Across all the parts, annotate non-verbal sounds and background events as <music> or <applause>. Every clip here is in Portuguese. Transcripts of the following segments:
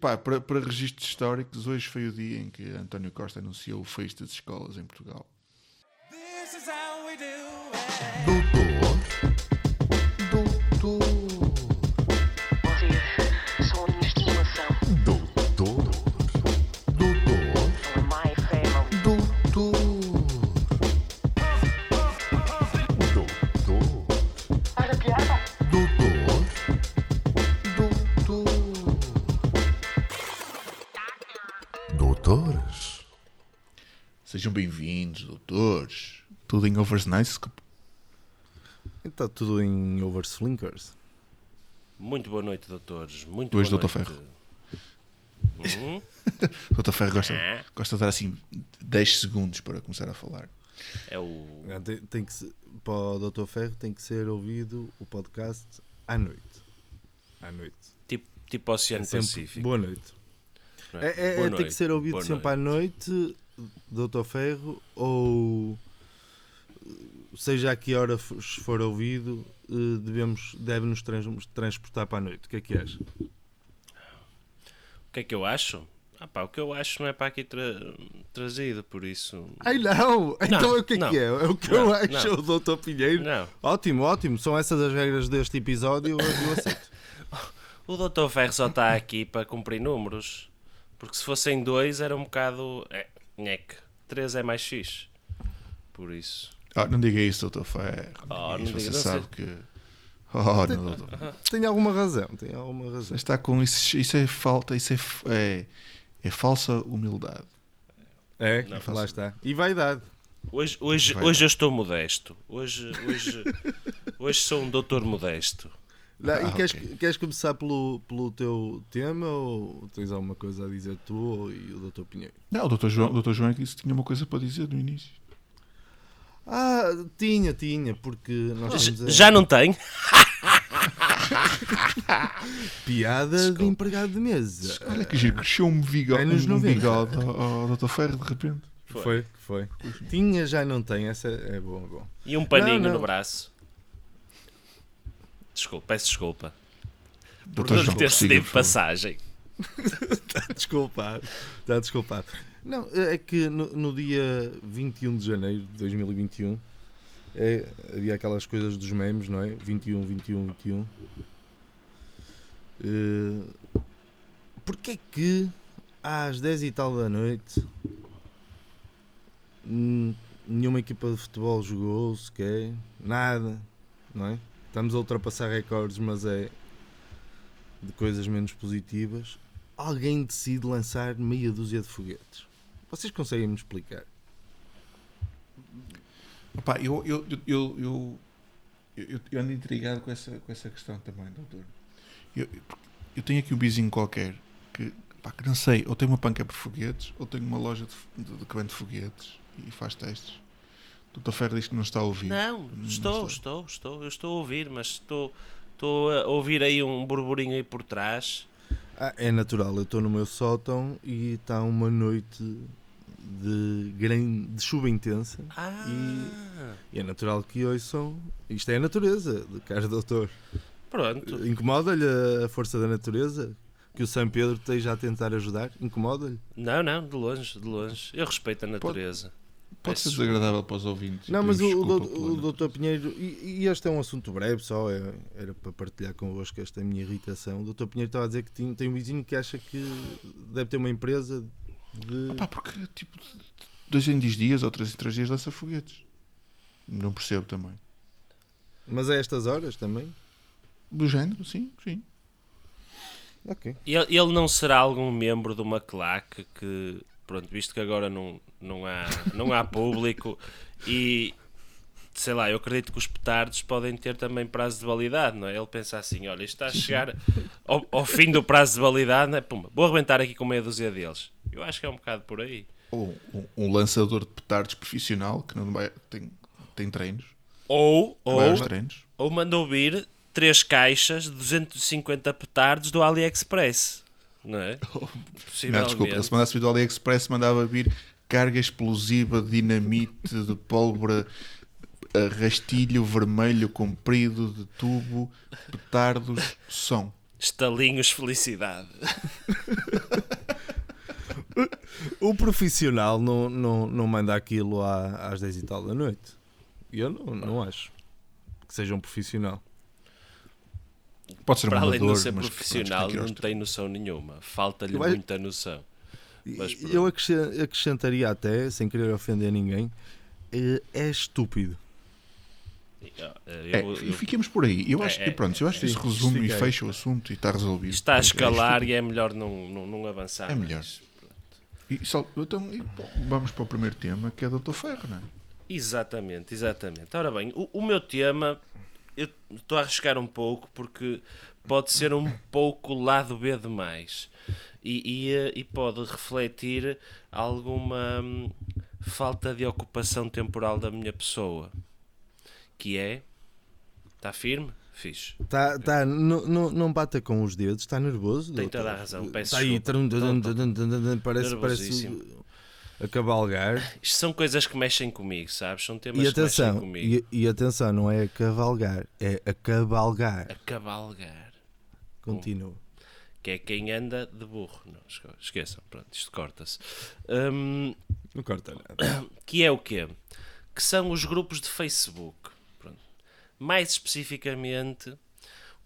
pá, para, para registros históricos, hoje foi o dia em que António Costa anunciou o fecho das escolas em Portugal. This is how we do it. Doutor, bem-vindos, doutores. Tudo em Oversnice. Então, tudo em Overslinkers. Muito boa noite, doutores. Muito Hoje, boa doutor noite. <laughs> Hum? <laughs> Doutor Ferro gosta, Ah. gosta de dar assim 10 segundos para começar a falar. É o. Ah, Tem, tem que ser, para o Dr. Ferro tem que ser ouvido o podcast à noite. À noite. Tipo, tipo Oceano Sempre Pacífico. boa noite. É, é- Boa é- tem que ser ouvido Boa sempre noite. à noite, Dr. Ferro, ou seja a que hora for ouvido, eh, devemos, deve-nos trans- transportar para a noite. O que é que és? O que é que eu acho? Ah, pá, o que eu acho não é para aqui tra- trazido, por isso. Ai não! Então o que é não. que é? É o que Não, eu acho, não. o Dr. Pinheiro. Não. Ótimo, ótimo. São essas as regras deste episódio, eu, eu aceito. <laughs> O doutor Ferro só está aqui para cumprir números. Porque se fossem dois era um bocado. É, nhec. Três é mais fixe. Por isso. Ah, não diga isso, doutor Ferro. Oh, isso, não Você diga, não sabe que. Oh, não, doutor. Tem alguma razão, tem alguma razão. Você está com isso. Isso é falta. Isso é, é, é falsa humildade. É, Não. lá está. E vaidade. Hoje, hoje, Vai. hoje eu estou modesto. Hoje, hoje, hoje sou um doutor modesto. Ah, e queres, ok. queres começar pelo, pelo teu tema ou tens alguma coisa a dizer tu ou, e o Dr. Pinheiro? Não, o doutor João, o doutor João é que disse que tinha uma coisa para dizer no início. Ah, tinha, tinha, porque nós temos a Já não tem? <laughs> <laughs> piada de empregado de mesa. Olha que giro, cresceu um bigode, um 90. bigode ao, ao doutor Ferro de repente. Foi, foi. Tinha, já não tem. Essa é bom, é bom. E um paninho Não, não. no braço. Desculpa, peço desculpa. Por não ter cedido passagem. Está <laughs> desculpado. Está desculpado. Não, é que no, no dia 21 de janeiro de 2021 é, havia aquelas coisas dos memes, não é? 21, 21, 21. Uh, Porquê que às 10 e tal da noite hum, nenhuma equipa de futebol jogou sequer? Nada, não é? Estamos a ultrapassar recordes, mas é de coisas menos positivas. Alguém decide lançar meia dúzia de foguetes. Vocês conseguem me explicar? Opa, eu, eu, eu, eu, ando intrigado com essa, com essa questão também, doutor. Eu, eu- tenho aqui um vizinho qualquer que, pá, que não sei, ou tem uma panca por foguetes, ou tem uma loja de, de, de que vende foguetes e faz testes. Doutor Ferro diz que não está a ouvir. Não, Não estou, estou, estou. Eu estou a ouvir, mas estou, estou a ouvir aí um burburinho aí por trás. Ah, é natural, eu estou no meu sótão e está uma noite de, gran... de chuva intensa. Ah, E é natural que ouçam. Isto é a natureza, do caro doutor. pronto. Incomoda-lhe a força da natureza? Que o São Pedro esteja a tentar ajudar? Incomoda-lhe? Não, não, de longe, de longe. Eu respeito a natureza. Pode ser Peço desagradável para os ouvintes. Não, mas o, o, o doutor Pinheiro, e, e este é um assunto breve só, é- era para partilhar convosco esta minha irritação. O doutor Pinheiro estava a dizer que tinha- tem um vizinho que acha que deve ter uma empresa de. Pá, porque tipo, dois em 10 dias ou três em 3 dias lança foguetes. Não percebo também. Mas a estas horas também? Do género, sim, sim. Ok. Ele, ele não será algum membro de uma claque que, pronto, visto que agora não, não, há, não há público e sei lá, eu acredito que os petardos podem ter também prazo de validade, não é? Ele pensa assim: olha, isto está a chegar ao, ao fim do prazo de validade, não é? Pumba, vou arrebentar aqui com meia dúzia deles. Eu acho que é um bocado por aí. Ou um, um lançador de petardos profissional que não vai, tem, tem treinos. Ou, ou, treinos. ou mandou vir três caixas de 250 petardos do AliExpress, não é? <laughs> Não, desculpa, ele se mandasse vir do AliExpress mandava vir carga explosiva dinamite, de pólvora, a rastilho vermelho comprido de tubo, petardos, som. Estalinhos felicidade. <laughs> O profissional não, não, não manda aquilo às 10 e tal da noite. Eu não, não acho que seja um profissional. Pode ser um Para além de não ser mas profissional, que não tem noção nenhuma. Falta-lhe muita noção. Mas eu acresce- acrescentaria até, sem querer ofender ninguém, eh, é estúpido. Eu- É, eu- e eu- fiquemos por aí. Eu acho É, que pronto, eu acho que sim, isso resume e fecha o assunto e está resolvido. está a É escalar e é melhor não, não, não avançar. É melhor. E só- então, e, bom, vamos para o primeiro tema, que é Dr. Ferro, não é? Exatamente, exatamente. Ora bem, o, o meu tema, eu estou a arriscar um pouco porque pode ser um pouco lado B demais e, e, eh, e pode refletir alguma hum, falta de ocupação temporal da minha pessoa. Que é. Está firme? Fixe. Tá, tá, não, não, não bata com os dedos, está nervoso. Tem doutor? toda a razão, peço Está aí, desculpa. trum, dum, dum, dum, dum, dum, parece, parece. A cavalgar. Isto são coisas que mexem comigo, sabes? São temas E que mexem atenção, comigo. e, e atenção, não é a cavalgar, é a cavalgar. A cavalgar. Continua. que é quem anda de burro. Não, esque- esqueçam, pronto, isto corta-se. Hum, Não corta nada. <coughs> que é o quê? Que são os grupos de Facebook. Pronto. Mais especificamente,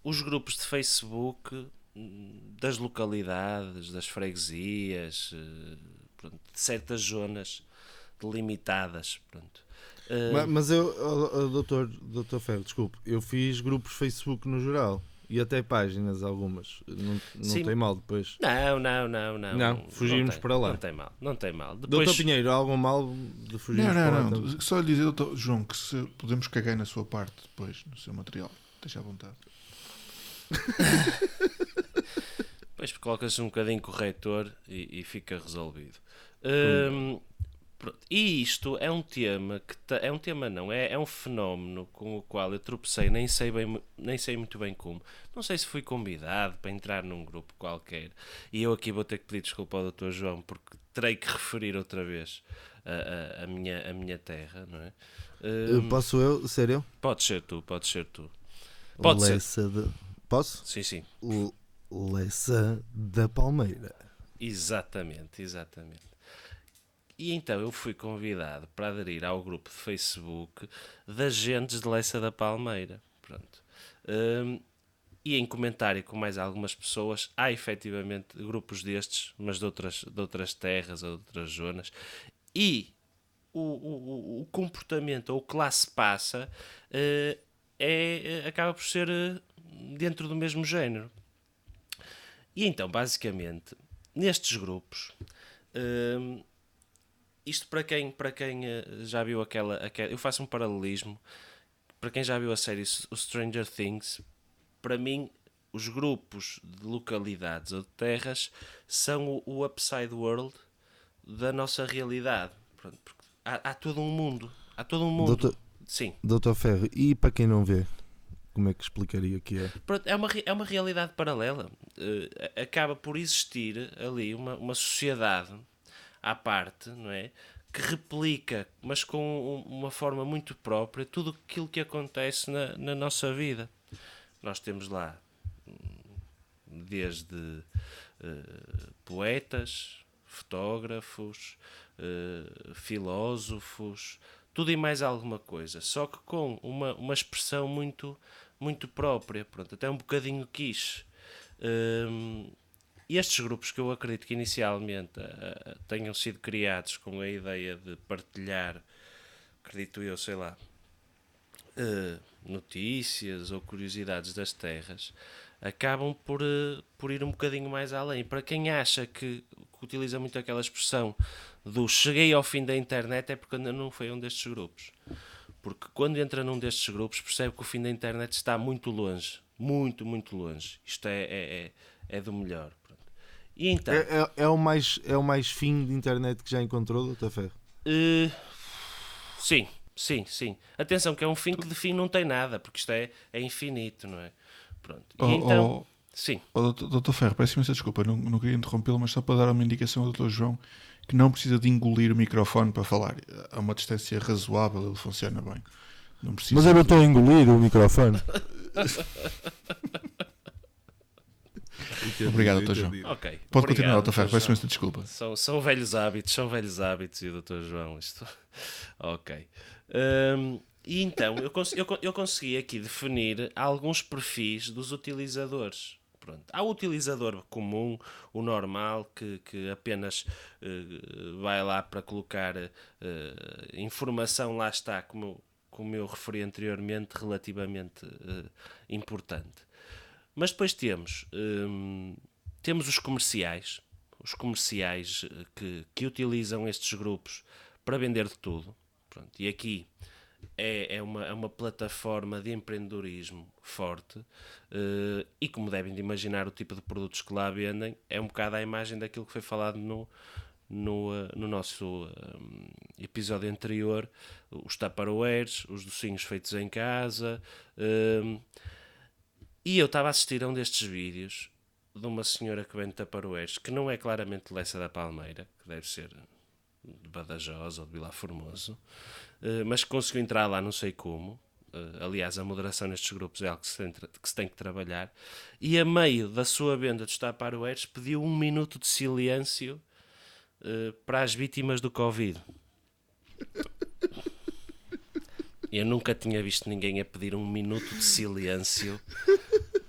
os grupos de Facebook hum, das localidades, das freguesias, eh, pronto, de certas zonas delimitadas. Pronto. Eh, Ma- Mas eu, oh, oh, doutor, doutor Ferro, desculpe, eu fiz grupos Facebook no geral e até páginas algumas. Não, não tem mal depois. Não, não, não, não. Não, fugirmos tem, para lá. Não tem mal, não tem mal. Doutor Depois, Pinheiro, há algum mal de fugir Não, para lá? não, não. Só lhe dizer, doutor João, que se podemos cagar na sua parte depois, no seu material. Deixa à vontade. <laughs> Depois colocas um bocadinho corretor e, e fica resolvido. Hum, pronto. E isto é um tema que ta- é um tema não, é, é um fenómeno com o qual eu tropecei, nem sei, bem, nem sei muito bem como. Não sei se fui convidado para entrar num grupo qualquer. E eu aqui vou ter que pedir desculpa ao Dr. João porque terei que referir outra vez a, a- a minha, a minha terra, não é? Uh, Hum, Posso eu ser eu? pode ser tu, pode ser tu. Pode ser. De... Posso? Sim, sim. L- Lessa da Palmeira. Exatamente, exatamente. E então eu fui convidado para aderir ao grupo de Facebook de agentes de Leça da Palmeira. Pronto. Hum, e em comentário com mais algumas pessoas, há efetivamente grupos destes, mas de outras, de outras terras ou de outras zonas. E o, o, o- comportamento ou o que lá se passa eh, é, eh, acaba por ser eh, dentro do mesmo género. E então, basicamente, nestes grupos, hum, isto para quem, para quem eh, já viu aquela, aquela. Eu faço um paralelismo. Para quem já viu a série o Stranger Things, para mim, os grupos de localidades ou de terras são o, o upside world da nossa realidade. Pronto, há, há todo um mundo. Há todo um mundo. Doutor- Sim. Doutor Ferro, e para quem não vê, como é que explicaria que é? Pronto, é uma, é uma realidade paralela. Eh, acaba por existir ali uma, uma sociedade à parte, não é? Que replica, mas com um- uma forma muito própria, tudo aquilo que acontece na, na nossa vida. Nós temos lá hum, desde eh, poetas, fotógrafos, eh, filósofos, tudo e mais alguma coisa, só que com uma, uma expressão muito, muito própria, pronto, até um bocadinho quiche. Hum, e estes grupos que eu acredito que inicialmente ah, tenham sido criados com a ideia de partilhar, acredito eu, sei lá, eh, notícias ou curiosidades das terras, acabam por, eh, por ir um bocadinho mais além. Para quem acha que, que utiliza muito aquela expressão do cheguei ao fim da internet, é porque ainda não foi um destes grupos. Porque quando entra num destes grupos, percebe que o fim da internet está muito longe. Muito, muito longe. Isto é, é, é, é do melhor. pronto. E então. É, é- é o mais, é o mais fim de internet que já encontrou, Doutor Ferro? Uh, sim, sim, sim. Atenção, que é um fim que de fim não tem nada, porque isto é, é infinito, não é? Pronto. E Oh, então, oh, sim, oh, doutor, doutor Ferro, peço imensa desculpa, não, não queria interrompê-lo, mas só para dar uma indicação ao doutor João que não precisa de engolir o microfone para falar. A uma distância razoável ele funciona bem. Não precisa. Mas eu não estou a engolir o microfone. Entendido, Obrigado, Dr. João. entendido. Ok. Pode continuar, obrigado, Dr. Ferro, Dr. peço João. imensa desculpa. São, são velhos hábitos, são velhos hábitos e o Dr. João, isto. <laughs> ok. Hum, e então, eu, cons- eu, eu consegui aqui definir alguns perfis dos utilizadores. Pronto. Há o utilizador comum, o normal, que, que apenas eh, vai lá para colocar eh, informação, lá está, como, como eu referi anteriormente, relativamente eh, importante. Mas depois temos, hum, temos os comerciais, os comerciais que, que utilizam estes grupos para vender de tudo. Pronto, e aqui é, é, uma, é uma plataforma de empreendedorismo forte eh, e como devem de imaginar o tipo de produtos que lá vendem é um bocado a imagem daquilo que foi falado no, no, eh, no nosso eh, episódio anterior, os tupperwares, os docinhos feitos em casa, eh, e eu estava a assistir a um destes vídeos de uma senhora que vende Tupperwares, que não é claramente Lessa da Palmeira, que deve ser de Badajoz ou de Vila Formoso, mas que conseguiu entrar lá não sei como. Eh, aliás, a moderação nestes grupos é algo que se, tem, que se tem que trabalhar. E a meio da sua venda dos Tupperwares pediu um minuto de silêncio eh, para as vítimas do Covid. Eu nunca tinha visto ninguém a pedir um minuto de silêncio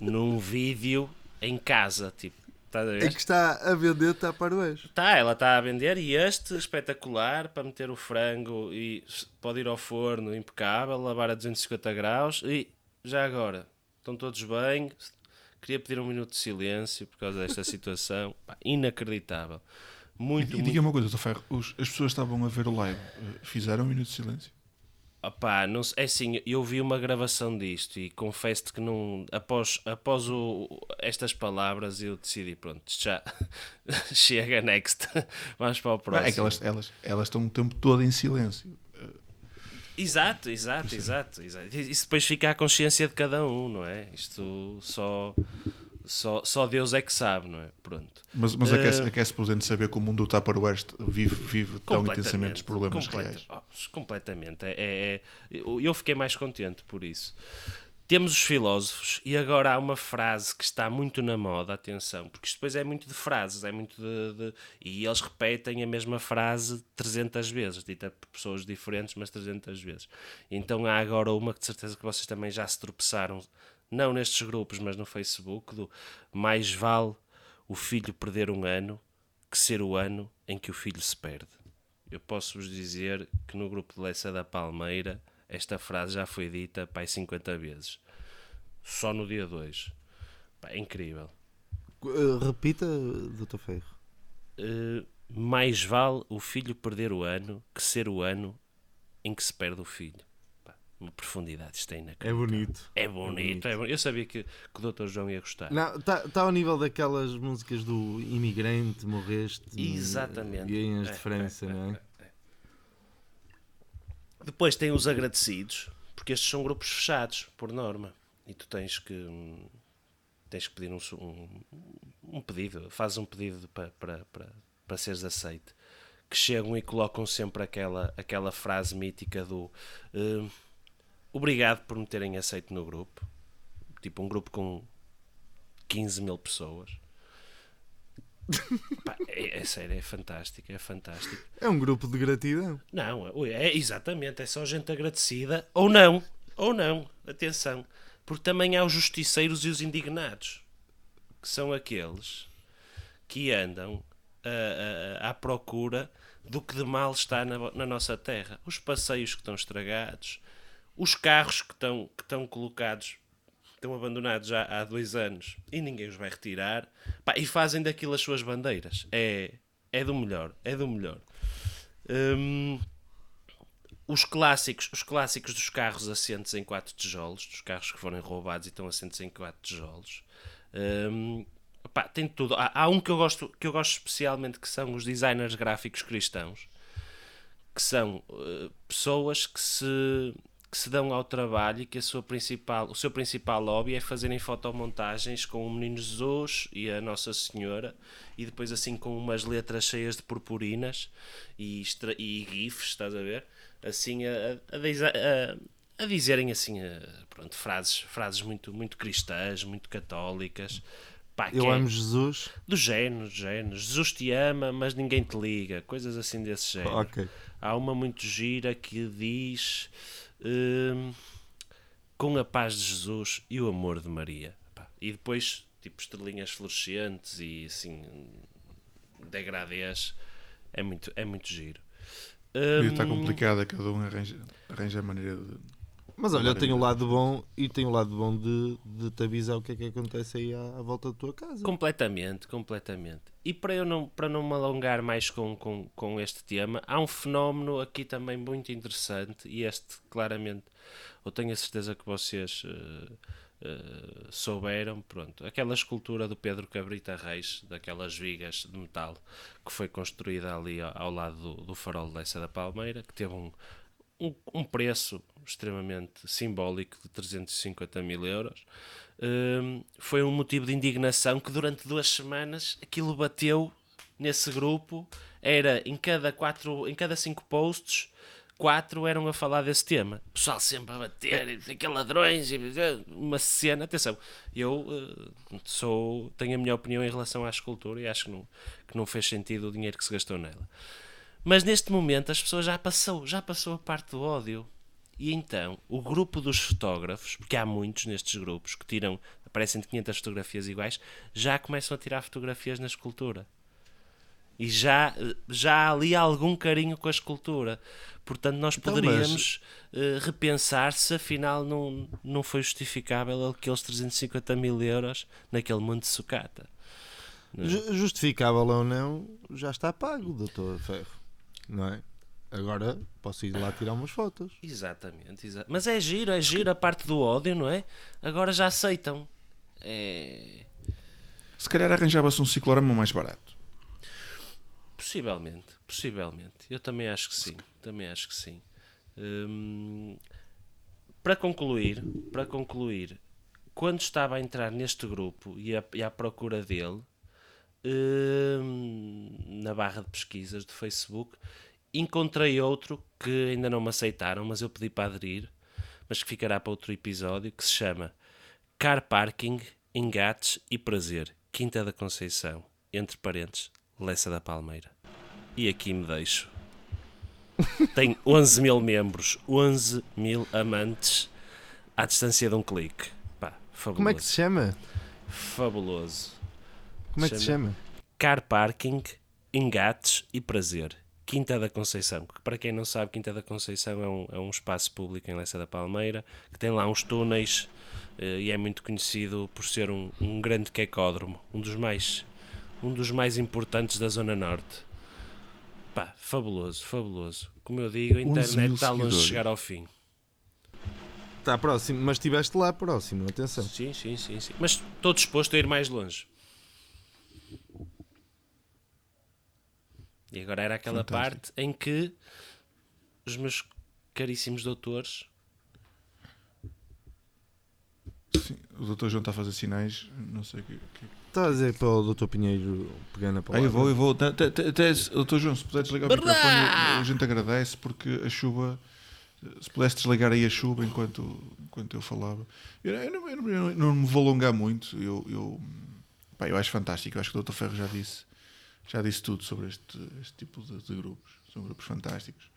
num vídeo em casa, tipo, estás a ver? É que está a vender taparoés. Tá, ela está a vender e este espetacular para meter o frango e pode ir ao forno impecável, lavar a 250 graus e já agora, estão todos bem. Queria pedir um minuto de silêncio por causa desta <laughs> situação. Pá, inacreditável. Muito, E muito. diga uma coisa. Ferro, os- as pessoas estavam a ver o live, eh, fizeram um minuto de silêncio? Opá, não, é assim, eu vi uma gravação disto e confesso-te que não, após, após o, estas palavras eu decidi, pronto, já <laughs> chega, next, <laughs> vamos para o próximo. É que elas, elas, elas estão o tempo todo em silêncio. Exato, exato, exato, exato. E Isso depois fica à consciência de cada um, não é? Isto só, só, só Deus é que sabe, não é? Pronto. Mas, mas aquece, aquece por dentro de saber que o mundo do Tupperware vive, vive tão intensamente os problemas completa- reais. oh, completamente. É, é- é- eu eu fiquei mais contente por isso. Temos os filósofos e agora há uma frase que está muito na moda, atenção, porque isto depois é muito de frases, é muito de, de- E eles repetem a mesma frase 300 vezes, dita por pessoas diferentes, mas 300 vezes. Então há agora uma que de certeza que vocês também já se tropeçaram, não nestes grupos, mas no Facebook, do mais vale o filho perder um ano que ser o ano em que o filho se perde. Eu posso-vos dizer que no grupo de Leça da Palmeira esta frase já foi dita pai 50 vezes. Só no dia 2. Pá, é incrível. Uh, repita, Dr. Ferro. Eh, mais vale o filho perder o ano que ser o ano em que se perde o filho. Uma profundidade, isto é É inacreditável. bonito. É bonito, é bonito. Eu sabia que, que o Dr. João ia gostar. Não, está tá ao nível daquelas músicas do imigrante, morreste. Exatamente. E em as É, de França, é, não é? Depois tem os agradecidos, porque estes são grupos fechados, por norma. E tu tens que tens que pedir um, um, um pedido, fazes um pedido para, para, para, para seres aceite. Que chegam e colocam sempre aquela, aquela frase mítica do hum, obrigado por me terem aceito no grupo. Tipo um grupo com 15 mil pessoas. Pá, é, é sério, é fantástico, é fantástico. É um grupo de gratidão. Não, ui, é exatamente, é só gente agradecida, ou não, ou não, atenção, porque também há os justiceiros e os indignados, que são aqueles que andam a- a- à procura do que de mal está na, na nossa terra. Os passeios que estão estragados, os carros que estão, que estão colocados, estão abandonados já há dois anos e ninguém os vai retirar, Pá, e fazem daquilo as suas bandeiras. É, é do melhor, é do melhor. Hum, os clássicos, os clássicos dos carros assentes em quatro tijolos, dos carros que foram roubados e estão assentes em quatro tijolos. Hum, pá, tem tudo. Há, há um que eu gosto, que eu gosto especialmente que são os designers gráficos cristãos, que são eh, pessoas que se que se dão ao trabalho e que a sua principal, o seu principal hobby é fazerem fotomontagens com o Menino Jesus e a Nossa Senhora e depois assim com umas letras cheias de purpurinas e, extra, e gifs, estás a ver? Assim a, a, a- a dizerem assim, pronto, frases, frases muito, muito cristãs, muito católicas. Pá, Eu é amo Jesus. do género, do género. Jesus te ama, mas ninguém te liga. Coisas assim desse género. Ok. Há uma muito gira que diz hum, com a paz de Jesus e o amor de Maria. E depois, tipo, estrelinhas fluorescentes e assim, degradês. É muito, é muito giro. E está Hum, complicado, cada um arranja, arranja a maneira de. Mas olha, eu tenho o lado bom e tenho o lado bom de, de te avisar o que é que acontece aí à, à volta da tua casa. Completamente, completamente. E para eu não, para não me alongar mais com, com, com este tema, há um fenómeno aqui também muito interessante e este claramente eu tenho a certeza que vocês eh, eh, souberam, pronto, aquela escultura do Pedro Cabrita Reis, daquelas vigas de metal que foi construída ali ao, ao lado do, do farol de Leça da Palmeira, que teve um, um, um preço extremamente simbólico de 350 mil euros. Hum, foi um motivo de indignação que durante duas semanas aquilo bateu nesse grupo. Era em cada quatro, em cada cinco posts, quatro eram a falar desse tema. O pessoal sempre a bater, e ladrões, uma cena. Atenção, eu eh, sou, tenho a minha opinião em relação à escultura e acho que não, que não fez sentido o dinheiro que se gastou nela. Mas neste momento as pessoas já passou, já passou a parte do ódio. E então, o grupo dos fotógrafos, porque há muitos nestes grupos que tiram, aparecem de 500 fotografias iguais, já começam a tirar fotografias na escultura. E já, já há ali algum carinho com a escultura. Portanto, nós Então, poderíamos eh, repensar se afinal não, não foi justificável aqueles 350 mil euros naquele monte de sucata. Ju- Justificável ou não, já está pago, doutor Ferro. Não é? Agora posso ir lá tirar umas fotos. Exatamente, exa- mas é giro, é giro a parte do ódio, não é? Agora já aceitam. É... Se calhar arranjava-se um ciclorama mais barato. Possivelmente, possivelmente. Eu também acho que sim. Também acho que sim. Hum, para concluir, para concluir, quando estava a entrar neste grupo e, a, e à procura dele, na barra de pesquisas do Facebook, encontrei outro que ainda não me aceitaram, mas eu pedi para aderir, mas que ficará para outro episódio, que se chama Car Parking, Engates e Prazer, Quinta da Conceição, entre parentes, Lessa da Palmeira. E aqui me deixo. Tem <laughs> 11 mil membros, 11 mil amantes à distância de um clique. Pá, fabuloso. Como é que se chama? Fabuloso. Como é que se chama? Car Parking, Engates e Prazer. Quinta da Conceição. Que, para quem não sabe, Quinta da Conceição é um, é um espaço público em Leça da Palmeira que tem lá uns túneis eh, e é muito conhecido por ser um, um grande quecódromo, um dos mais um dos mais importantes da Zona Norte. Pá, fabuloso, fabuloso. Como eu digo, a 11 internet está longe de chegar ao fim. Está próximo, mas estiveste lá próximo, atenção. Sim, sim, sim, sim. Mas estou disposto a ir mais longe. E agora era aquela Fantástico. parte em que os meus caríssimos doutores. Sim, o doutor João está a fazer sinais, não sei o que. que- Está a dizer para o doutor Pinheiro pegar na Ah, palavra. eu vou, eu vou. Até, doutor João, se puder desligar o microfone, a gente agradece porque a chuva. Se pudesse desligar aí a chuva enquanto, enquanto eu falava. Eu, eu não, eu não- eu não me vou alongar muito. Eu, eu, pá, eu acho fantástico. Eu acho que o Dr. Ferro já disse, já disse tudo sobre este, este tipo de, de grupos. São grupos fantásticos.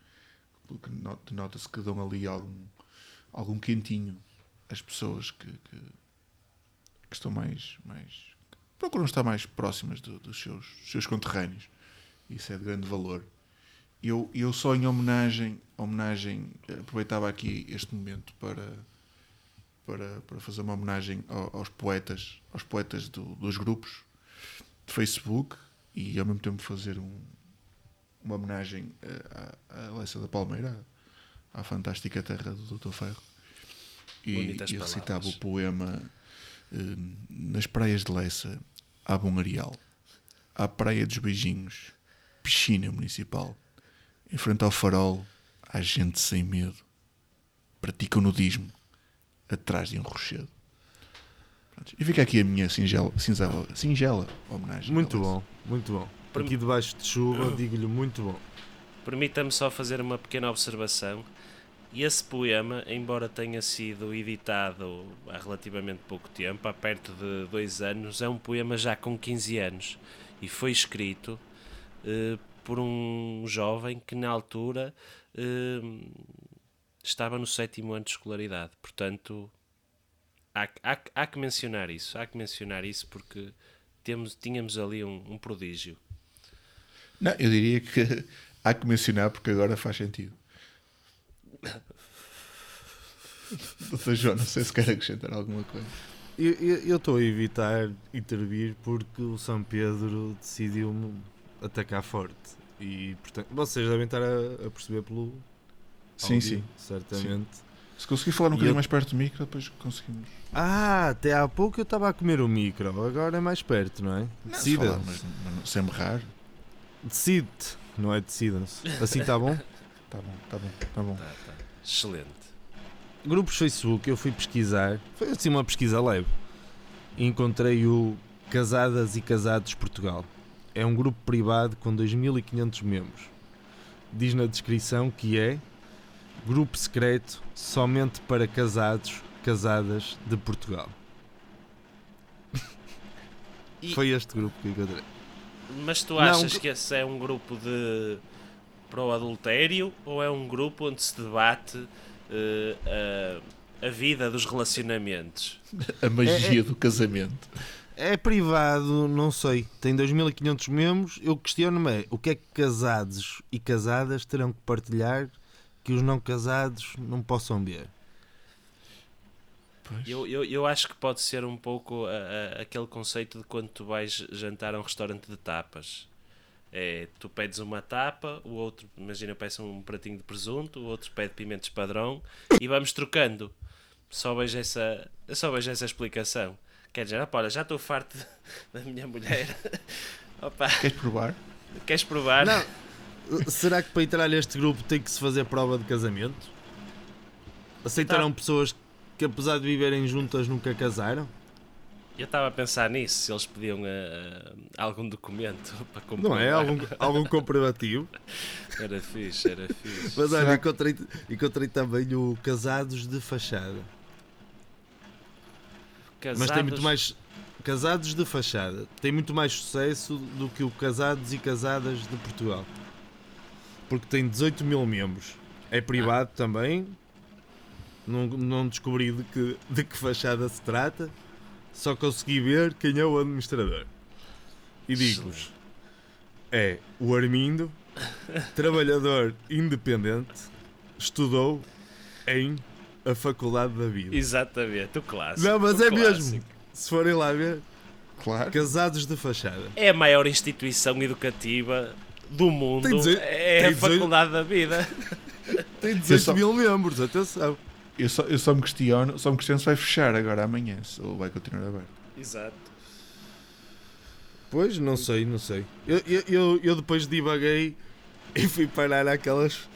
Porque not- nota-se que dão ali algum, algum quentinho às pessoas que, que, que estão mais, mais. procuram estar mais próximas do- dos, seus, dos seus conterrâneos. Isso é de grande valor. Eu, eu só em homenagem, homenagem, aproveitava aqui este momento para, para, para fazer uma homenagem ao- aos poetas, aos poetas do- dos grupos de Facebook e ao mesmo tempo fazer um, uma homenagem à, à Alessa da Palmeira, à, à fantástica terra do Dr. Ferro. E, Bonitas e recitava o poema eh, Nas praias de Lessa há bom areal, à praia dos beijinhos, piscina municipal. Em frente ao farol, há gente sem medo. Pratica o nudismo atrás de um rochedo. Pronto, E fica aqui a minha singela, singela, singela homenagem. Muito bom, muito bom. Para Aqui debaixo de chuva, <coughs> digo-lhe muito bom. Permita-me só fazer uma pequena observação. E esse poema, embora tenha sido editado há relativamente pouco tempo, há perto de dois anos, é um poema já com 15 anos e foi escrito eh, por um jovem que na altura eh, estava no sétimo ano de escolaridade. Portanto, há, há, há que mencionar isso, há que mencionar isso porque temos, tínhamos ali um, um prodígio. Não, eu diria que <laughs> há que mencionar porque agora faz sentido. <laughs> Doutor João, não sei se quer acrescentar alguma coisa. Eu- estou a evitar intervir porque o São Pedro decidiu atacar forte. E portanto, vocês devem estar a, a perceber pelo. Sim, áudio, sim. Certamente. Se conseguir falar um bocadinho eu- mais perto do micro, depois conseguimos. Ah, até há pouco eu estava a comer o micro, agora é mais perto, não é? Se Decida. falar, mas não- não- sem berrar. Decide-te, não é decida-se. Assim está bom? <laughs> Tá bom, tá bom, tá bom. Tá, tá. Excelente. Grupos Facebook, eu fui pesquisar, foi assim uma pesquisa leve. E encontrei o Casadas e Casados Portugal. É um grupo privado com 2.500 membros. Diz na descrição que é grupo secreto somente para casados, casadas de Portugal. <laughs> E- Foi este grupo que encontrei. Mas tu Não, achas gru- que esse é um grupo de pro adultério ou é um grupo onde se debate eh, a, a vida dos relacionamentos? <laughs> A magia do casamento. É privado, não sei. Tem 2.500 membros. Eu questiono-me é, o que é que casados e casadas terão que partilhar que os não casados não possam ver? Eu, eu, eu acho que pode ser um pouco a- a- aquele conceito de quando tu vais jantar a um restaurante de tapas. É, tu pedes uma tapa, o outro, imagina, peça um pratinho de presunto, o outro pede pimentos padrão e vamos trocando. Só vejo essa, só vejo essa explicação. Quer dizer, opa, olha, já estou farto <laughs> da minha mulher. <laughs> Opa, Queres provar? queres provar? Não. Será que para entrar neste grupo tem que se fazer prova de casamento? Aceitarão pessoas que, apesar de viverem juntas, nunca casaram? Eu estava a pensar nisso, se eles pediam eh, algum documento <laughs> para comprovar. Não é? Algum, algum comprovativo? <laughs> Era fixe, era fixe. Mas olha, encontrei, encontrei também o Casados de Fachada. Mas tem Casados- muito mais. Casados de fachada. Tem muito mais sucesso do que o Casados e Casadas de Portugal. Porque tem 18 mil membros. É privado também. Não, não descobri de que, de que fachada se trata. Só consegui ver quem é o administrador. E digo-vos: é o Armindo, trabalhador independente, estudou em a Faculdade da Vida. Exatamente, o clássico. Não, mas é clássico. mesmo. Se forem lá ver, Claro. casados de fachada. É a maior instituição educativa do mundo. Tem dezoito- é tem a Faculdade da Vida. <laughs> Tem 18 só- mil membros, atenção. Eu só, eu só me questiono, só me questiono se vai fechar agora amanhã, se- ou vai continuar aberto. Exato. Pois, não sei, não sei. Eu, eu, eu, eu depois divaguei e fui parar aquelas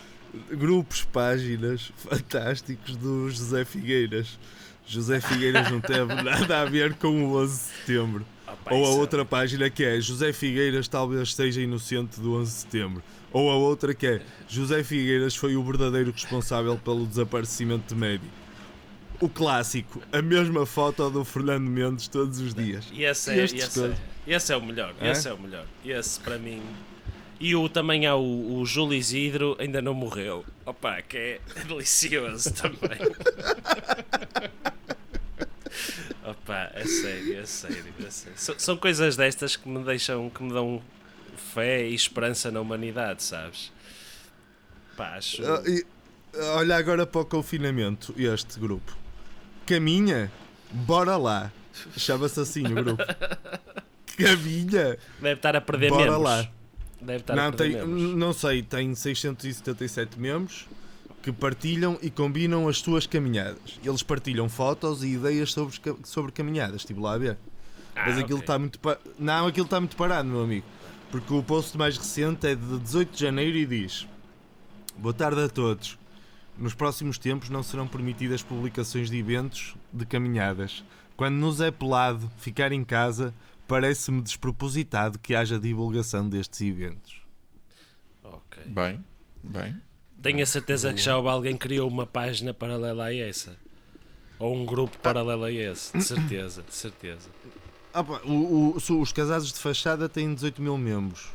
grupos, páginas fantásticos do José Figueiras. José Figueiras não teve <laughs> nada a ver com o 11 de setembro. Ou a outra página que é José Figueiras talvez seja inocente do 11 de setembro. Ou a outra que é José Figueiras foi o verdadeiro responsável pelo desaparecimento de Médio. O clássico, a mesma foto do Fernando Mendes todos os dias. E esse é, esse, é, esse é o melhor. É? Esse é o melhor. Esse para mim. E o, também há o, o Júlio Isidro, ainda não morreu. Opa, que é <laughs> delicioso também. <laughs> Opa, é sério, é sério, é sério. São, são coisas destas que me deixam, que me dão fé e esperança na humanidade, sabes? Pá, acho... Ah, e, olha agora para o confinamento, este grupo. Caminha? Bora lá. Chama-se assim o grupo. <laughs> Caminha? Deve estar a perder Bora membros. lá. Deve estar Não, a perder tem, membros. não sei, tem 677 membros que partilham e combinam as suas caminhadas. Eles partilham fotos e ideias sobre, sobre caminhadas, estive lá a ver. Mas Ah, aquilo ok. está muito pa- Não, aquilo está muito parado, meu amigo. Porque o post mais recente é de 18 de janeiro e diz: Boa tarde a todos. Nos próximos tempos não serão permitidas publicações de eventos de caminhadas. Quando nos é pelado ficar em casa, parece-me despropositado que haja divulgação destes eventos. Ok. Bem, bem. Tenho a certeza que já houve alguém que criou uma página paralela a essa. Ou um grupo paralelo a esse. De certeza, de certeza. Ah, pá, o- o- os casados de fachada têm 18 mil membros.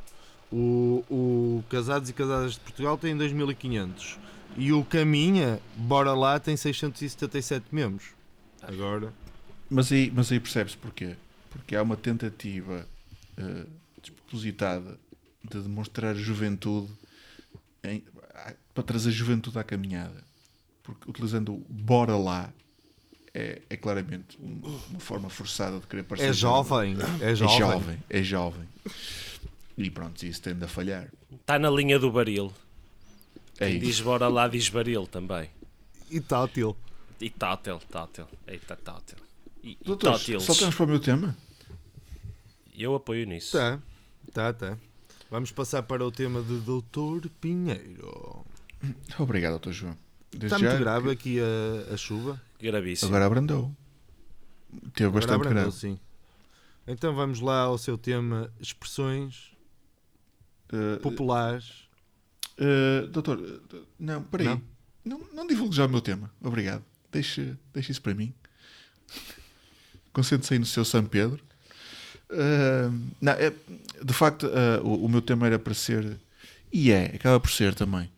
O, o Casados e Casadas de Portugal têm 2.500. E o Caminha, bora lá, tem 677 membros. Agora. Mas aí, mas aí percebe-se porquê. Porque há uma tentativa eh, despropositada de demonstrar juventude em- para trazer juventude à caminhada. Porque utilizando o bora lá é, é claramente um- uma forma forçada de querer parecer. É jovem. É É jovem. jovem. É jovem. E pronto, isso tende a falhar. Está na linha do baril. É Quem isso. diz bora lá diz baril também. E tátil. E tátil, tátil. Eita, tátil. E, e Doutores, tátiles. saltamos para o meu tema? Eu apoio nisso. Tá, tá, tá. Vamos passar para o tema de Doutor Pinheiro. Obrigado, doutor João. Desde Está já muito grave que- aqui a, a chuva. Gravíssimo. Agora abrandou. Teve Agora bastante abrandou, grave. sim. Então vamos lá ao seu tema expressões Uh, populares. uh, doutor, não, peraí. Não? Não, não, divulgue já o meu tema. Obrigado. Deixe, deixe isso para mim. Concentre-se aí no seu São Pedro. Uh, não, é, de facto, uh, o, o meu tema era para ser, e é, acaba por ser também,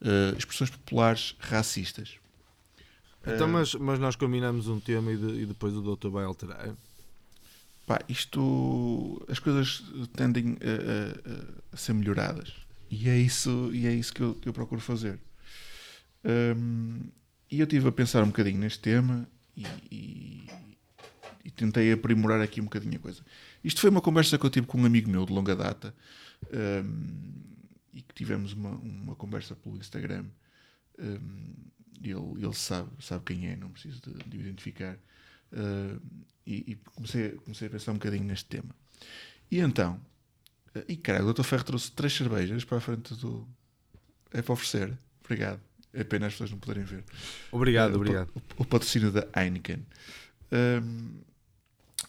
uh, expressões populares racistas. Então, Uh, mas, mas nós combinamos um tema e, de- e depois o doutor vai alterar. Pá, isto. As coisas tendem a, a- a ser melhoradas. E é isso, e é isso que, eu, que eu procuro fazer. Hum, e eu estive a pensar um bocadinho neste tema e, e- e tentei aprimorar aqui um bocadinho a coisa. Isto foi uma conversa que eu tive com um amigo meu de longa data hum, e que tivemos uma, uma conversa pelo Instagram. Hum, ele, ele sabe, sabe quem é, não preciso de, de o identificar. Hum, e, e comecei, comecei a pensar um bocadinho neste tema. E então, e cara, o Dr. Ferro trouxe três cervejas para a frente do. É para oferecer. Obrigado. É pena as pessoas não poderem ver. Obrigado, o obrigado. O, o patrocínio da Heineken. Hum,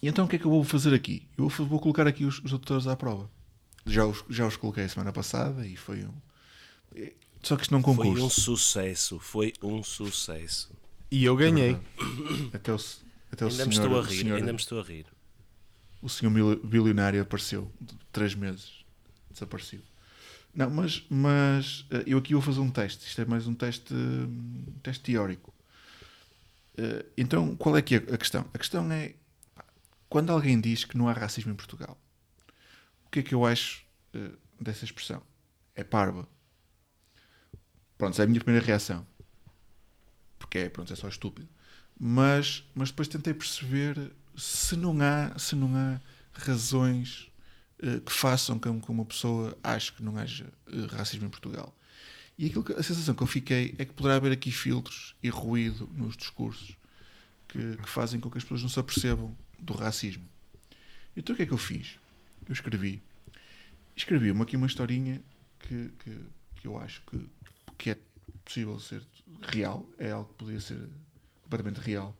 e então o que é que eu vou fazer aqui? Eu vou, vou colocar aqui os, os autores à prova. Já os, já os coloquei a semana passada e foi um. Só que isto não é um Foi concurso. um sucesso. Foi um sucesso. E eu ganhei. Até o, até o Ainda me senhor, estou a rir. senhor- Ainda me estou a rir. o senhor bilionário apareceu de três meses desaparecido não mas mas eh, eu aqui vou fazer um teste isto é mais um teste hum, teste teórico Eh, então qual é que é a questão a questão é quando alguém diz que não há racismo em Portugal o que é que eu acho eh, dessa expressão? É parva pronto essa é a minha primeira reação. Porque é pronto é só estúpido. Mas mas depois tentei perceber se não há se não há razões eh, que façam com que uma pessoa ache que não haja eh, racismo em Portugal. E que, a sensação que eu fiquei é que poderá haver aqui filtros e ruído nos discursos que, que fazem com que as pessoas não se apercebam do racismo então o que é que eu fiz? eu escrevi escrevi-me aqui uma historinha que, que, que eu acho que, que é possível ser real é algo que podia ser completamente real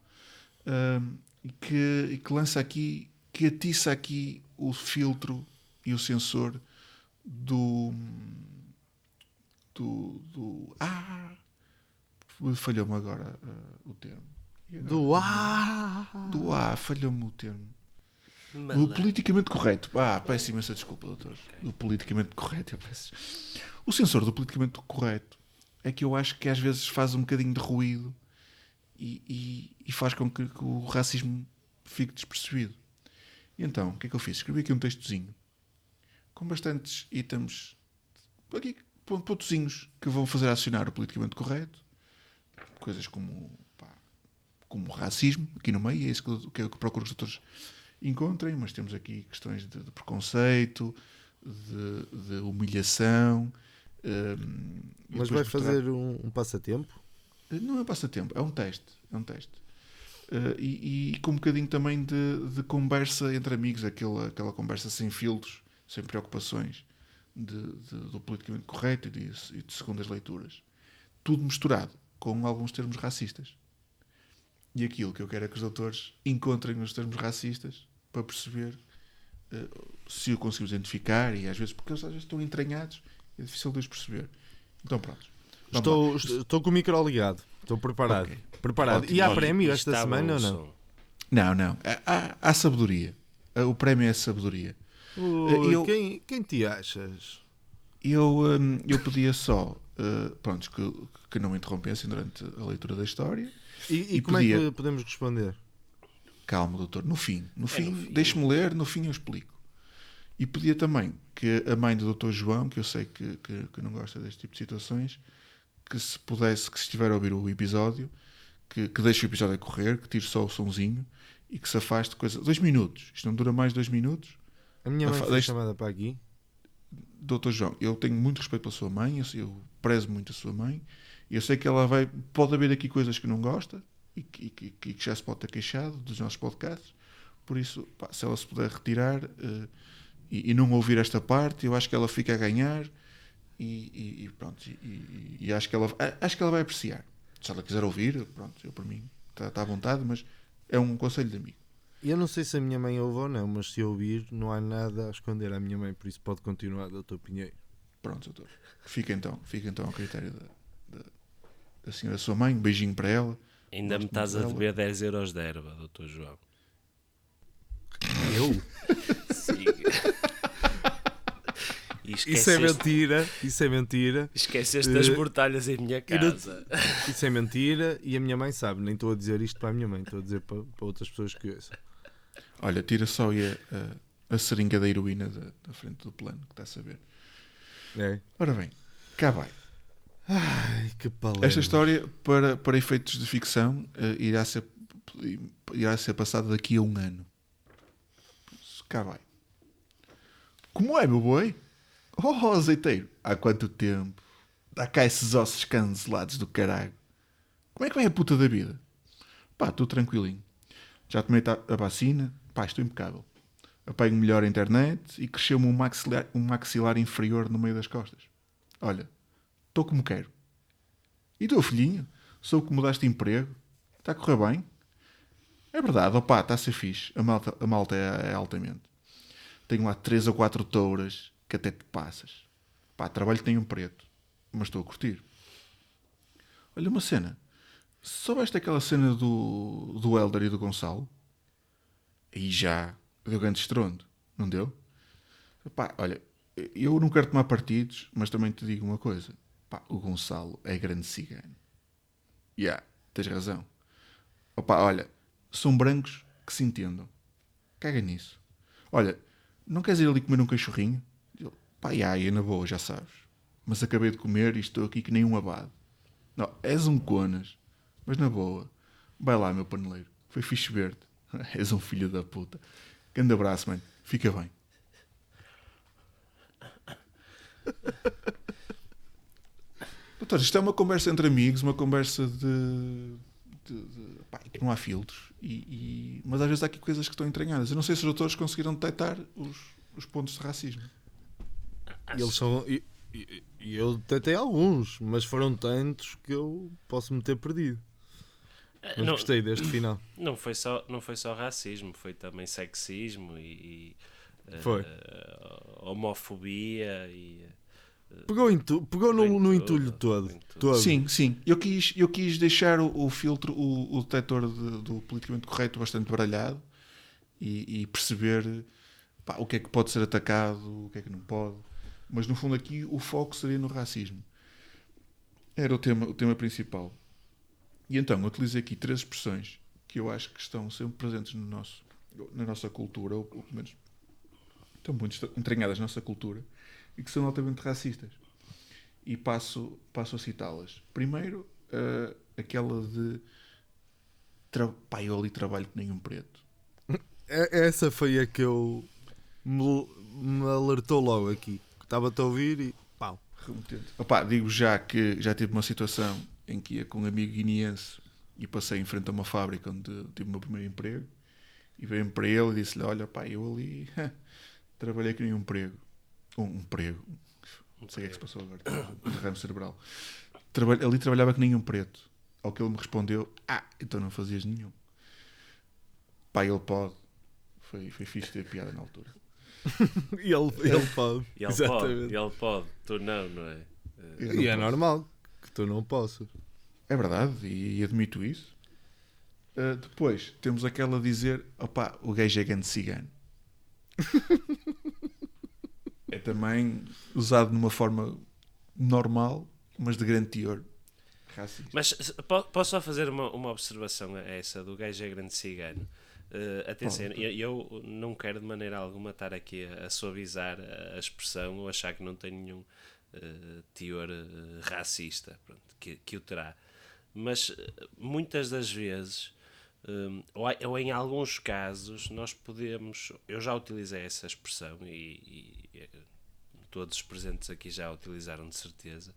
Ahm, e que, que lança aqui, que atiça aqui o filtro e o sensor do. do. do ah! Falhou-me agora ah, o termo. Do ah! Do ah, falhou-me o termo. O politicamente correto. Ah, peço imensa desculpa, doutor. O politicamente correto, eu peço. O sensor do politicamente correto é que eu acho que às vezes faz um bocadinho de ruído e, e- e faz com que, que o racismo fique despercebido. E então, o que é que eu fiz? Escrevi aqui um textozinho com bastantes itens, aqui, pon- pontozinhos que vão fazer acionar o politicamente correto, coisas como, como racismo, aqui no meio, é isso que eu, que procuro que os doutores encontrem, mas temos aqui questões de, de preconceito, de, de humilhação. hum, e Mas vai fazer um, um passatempo? não é um passatempo, é um teste. É um teste. Eh, e, e com um bocadinho também de, de conversa entre amigos, aquela, aquela conversa sem filtros, sem preocupações de, de- do politicamente correto e de, e de segundas leituras. Tudo misturado com alguns termos racistas. E aquilo que eu quero é que os doutores encontrem os termos racistas para perceber eh, se o conseguimos identificar e às vezes, porque eles às vezes estão entranhados, é difícil de os perceber. Então pronto. Estou, estou com o micro ligado. Estou preparado. Ok. Preparado. Ótimo, e há prémio esta Estava semana ou não? Não, não. Há, há- há sabedoria. O prémio é sabedoria. Ui, eu- quem, quem te achas? Eu, hum, eu pedia só uh, pronto, que, que não me interrompessem durante a leitura da história. E, e E como é podia- que podemos responder? Calma, doutor. No fim, no fim, fim. deixe-me ler, no fim eu explico. E pedia também que a mãe do doutor João, que eu sei que, que, que não gosta deste tipo de situações, que se pudesse, que se estiver a ouvir o episódio, que, que deixe o episódio a correr, que tire só o sonzinho e que se afaste coisa. Dois minutos. Isto não dura mais dois minutos. A minha mãe Afa- foi deixa- chamada para aqui. Doutor João, eu tenho muito respeito pela sua mãe, eu, eu prezo muito a sua mãe, eu sei que ela vai. Pode haver aqui coisas que não gosta e que, e que- que já se pode ter queixado dos nossos podcasts, por isso, pá, se ela se puder retirar eh, e, e não ouvir esta parte, eu acho que ela fica a ganhar e, e- pronto, e, acho, que ela, acho que ela vai apreciar. Se ela quiser ouvir, pronto, eu por mim está à vontade, mas é um conselho de amigo. Eu não sei se a minha mãe ouve ou não, mas se ouvir, não há nada a esconder à minha mãe, por isso pode continuar, doutor Pinheiro. Pronto, doutor. Fica então, fica então ao critério da, da senhora sua mãe, um beijinho para ela. Ainda me estás a dever 10 euros de erva, doutor João. Eu? <laughs> Sim. Isso é mentira, isso é mentira, esqueceste das Eh, mortalhas em minha casa. isso é mentira e a minha mãe sabe. Nem estou a dizer isto para a minha mãe, estou a dizer para, para outras pessoas que ouçam. Olha, tira só aí a, a, a seringa da heroína da, da frente do plano, que está a saber. É. Ora bem, cá vai. Ai, que palavra. Esta história, para, para efeitos de ficção, eh, irá, ser, irá ser passada daqui a um ano. Cá vai. Como é, meu boi? Oh, azeiteiro, há quanto tempo? Dá cá esses ossos cancelados do caralho. Como é que vai a puta da vida? Pá, estou tranquilinho. Já tomei a vacina. Pá, estou impecável. Apanho melhor a internet e cresceu-me um maxilar, um maxilar inferior no meio das costas. Olha, estou como quero. E tu, filhinho? Soube que mudaste de emprego? Está a correr bem? É verdade, opá, está a ser fixe. A malta, a malta é, é altamente. Tenho lá três ou quatro touras que até te passas. Pá, trabalho tenho um preto, mas estou a curtir. Olha uma cena. Soubeste aquela cena do, do Helder e do Gonçalo? Aí já deu grande estrondo, não deu? Pá, olha, eu não quero tomar partidos, mas também te digo uma coisa. Pá, o Gonçalo é grande cigano. Ya, tens razão. Opa, olha, são brancos que se entendam. Caga nisso. Olha, não queres ir ali comer um cachorrinho? Eu, pá, ya, ia na boa, já sabes. Mas acabei de comer e estou aqui que nem um abado. Não, és um conas. Mas na boa. Vai lá, meu paneleiro. Foi fixe ver-te. <laughs> és um filho da puta. Grande abraço, mano. Fica bem. Doutor, isto é uma conversa entre amigos, uma conversa de. de- de- pá, que não há filtros. E, e- mas às vezes há aqui coisas que estão entranhadas. Eu não sei se os doutores conseguiram detectar os, os pontos de racismo. E Eles são. E, e- e eu tentei alguns, mas foram tantos que eu posso me ter perdido. Mas Não, gostei deste final. não, foi só, não foi só racismo, foi também sexismo e, e, Foi. eh, homofobia e Pegou, em tu, pegou no, no tudo, entulho todo. todo. Sim, sim. Eu quis, eu quis deixar o, o filtro, o, o detector de- do politicamente correto bastante baralhado e, e perceber pá, o que é que pode ser atacado, o que é que não pode. Mas no fundo aqui o foco seria no racismo. Era o tema, o tema principal. E então eu utilizei aqui três expressões que eu acho que estão sempre presentes no nosso, na nossa cultura, ou pelo menos estão muito entranhadas na nossa cultura, e que são altamente racistas e passo, passo a citá-las. Primeiro, eh, aquela de tra... pá, eu ali trabalho que nem um preto. É- Essa foi a que eu me, me alertou logo aqui. Estava-te a ouvir e pau. Remetente. Opá, digo já que já tive uma situação em que ia com um amigo guineense e passei em frente a uma fábrica onde tive o meu primeiro emprego e veio para ele e disse-lhe: Olha, pá, eu ali <laughs> trabalhei que nem um prego. Um, um prego. Não sei o que é que se passou agora. Um derrame cerebral. Trabalho, ali trabalhava que nem um preto. Ao que ele me respondeu: Ah, então não fazias nenhum. Pá, ele pode. Foi, foi fixe ter piada na altura. <laughs> E ele, ele pode. E ele pode, Exatamente. e ele pode, tu não, não é? Eu E não é posso. normal que tu não possas. É verdade, e admito isso. Uh, depois, temos aquela a dizer: opá, o gajo é grande cigano. <laughs> é também usado numa forma normal, mas de grande teor racista. Mas posso só fazer uma, uma observação a essa do gajo é grande cigano? Eh, atenção, eu, eu não quero de maneira alguma estar aqui a, a suavizar a, expressão ou achar que não tem nenhum eh, teor eh, racista, pronto, que, que o terá. Mas muitas das vezes, eh, ou, ou em alguns casos, nós podemos. Eu já utilizei essa expressão e, e, eh, todos os presentes aqui já utilizaram de certeza.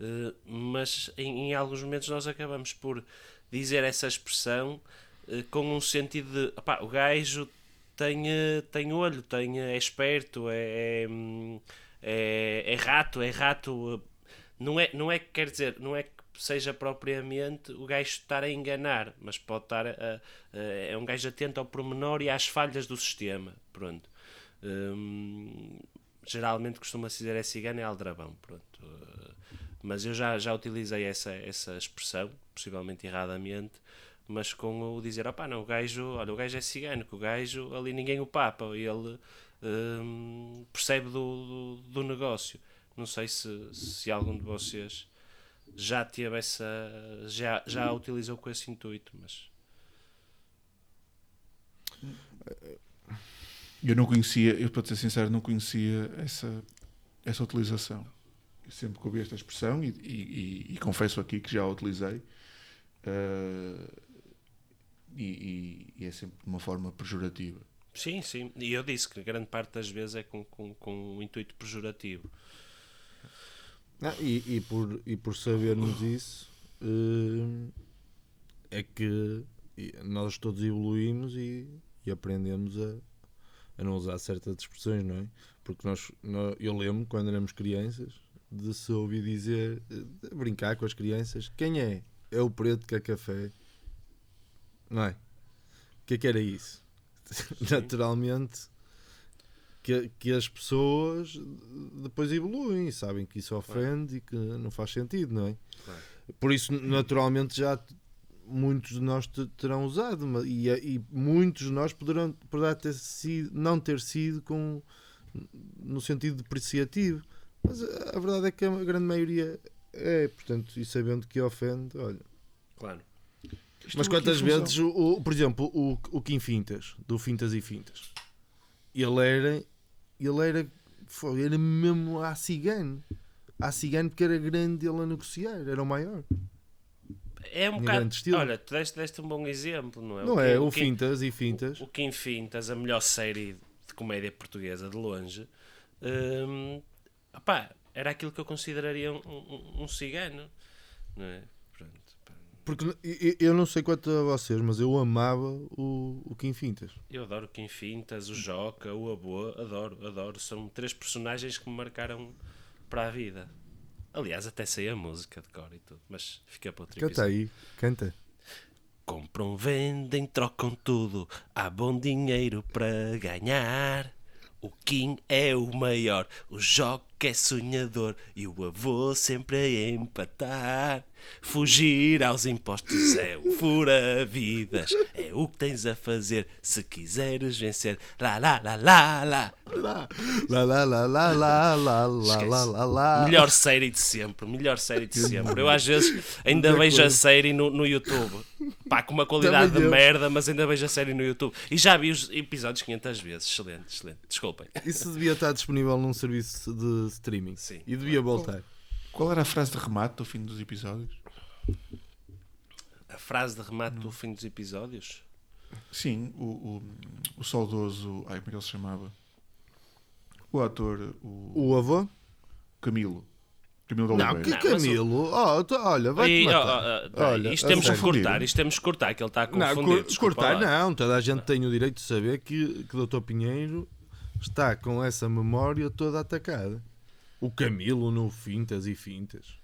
Uh, mas em, em alguns momentos nós acabamos por dizer essa expressão uh, com um sentido de opá, o gajo tem, uh, tem olho, tem, é esperto, é, é, hum, é, é rato, é rato. Não é, não é que quer dizer, não é que seja propriamente o gajo estar a enganar, mas pode estar a, a- é um gajo atento ao pormenor e às falhas do sistema. Pronto. Hum, geralmente costuma-se dizer é cigano é aldrabão. Pronto. Uh, mas eu já, já utilizei essa, essa expressão, possivelmente erradamente, mas com o dizer, opá, não, o gajo, olha, o gajo é cigano, que o gajo, ali ninguém o papa, ele hum, percebe do, do, do negócio. Não sei se, se algum de vocês já teve essa, já, já a utilizou com esse intuito, mas... Eu não conhecia, eu para ser sincero, não conhecia essa, essa utilização. Eu sempre que ouvi esta expressão e, e- e- e confesso aqui que já a utilizei. eh, e, e- e é sempre de uma forma pejorativa. Sim, sim, e eu disse que grande parte das vezes é com, com, com um intuito pejorativo. Ah, e, e por, e por sabermos isso, eh, é que nós todos evoluímos e, e aprendemos a, a não usar certas expressões, não é? Porque nós, nó- eu lembro quando éramos crianças de se ouvir dizer, brincar com as crianças: quem é? É o preto que é café, não é? O que é que era isso? <laughs> Naturalmente que, que as pessoas depois evoluem e sabem que isso ofende e que não faz sentido, não é? Claro. Por isso, naturalmente, já muitos de nós te- terão usado e, e muitos de nós poderão, poderá ter sido, não ter sido com, no sentido depreciativo. Mas a, a verdade é que a grande maioria é, portanto, e sabendo que ofende, olha. Claro. Isto Mas quantas vezes, o, o- por exemplo, o, o Kim Fintas, do Fintas e Fintas, ele era, ele era, foi, era mesmo a cigano. A cigano porque era grande ele a negociar, era o maior. É um bocado. grande estilo. Olha, tu deste, deste um bom exemplo, não é? Não Kim- é? O Kim- Fintas e Fintas. O, o Kim Fintas, a melhor série de comédia portuguesa de longe, hum, opá, era aquilo que eu consideraria um, um, um cigano, não é? Pronto. Porque eu- não sei quanto a vocês, mas eu amava o, o Kim Fintas. Eu adoro o Kim Fintas, o Joca, o Abô, adoro, adoro. São três personagens que me marcaram para a vida. Aliás, até sei a música de cor e tudo, mas fica para outro Canta aí, canta. Compram, vendem, trocam tudo. Há bom dinheiro para ganhar. O Kim é o maior, o Joca é sonhador e o avô sempre a empatar. Fugir aos impostos é o fura-vidas, é o que tens a fazer se quiseres vencer. Lá, lá, lá, lá, lá. Lá, lá, lá, lá, lá, lá, lá, lá, lá, lá. Melhor série de sempre, melhor série de <laughs> sempre. Eu às vezes ainda vejo a série no, no YouTube. Pá, com uma qualidade de merda, mas ainda vejo a série no YouTube. E já vi os episódios 500 vezes. Excelente, excelente. Desculpem. Isso devia estar disponível num serviço de streaming. Sim. E devia voltar. Qual era a frase de remate do fim dos episódios? A frase de remate do fim dos episódios. Sim, o, o, o saudoso. Ai, como é que ele se chamava? O ator, o O avô? Camilo. Camilo de Não, Oliveira. que Não, mas o- Camilo. Oh, tu- olha, vai-te E, matar. ó, peraí, Olha, isto a temos que cortar, isto temos que cortar, que ele está a Não, confundir. cor- desculpa cortar lá. não, toda a gente tem o direito de saber que, que o Dr. Pinheiro está com essa memória toda atacada. O Camilo no Fintas e Fintas.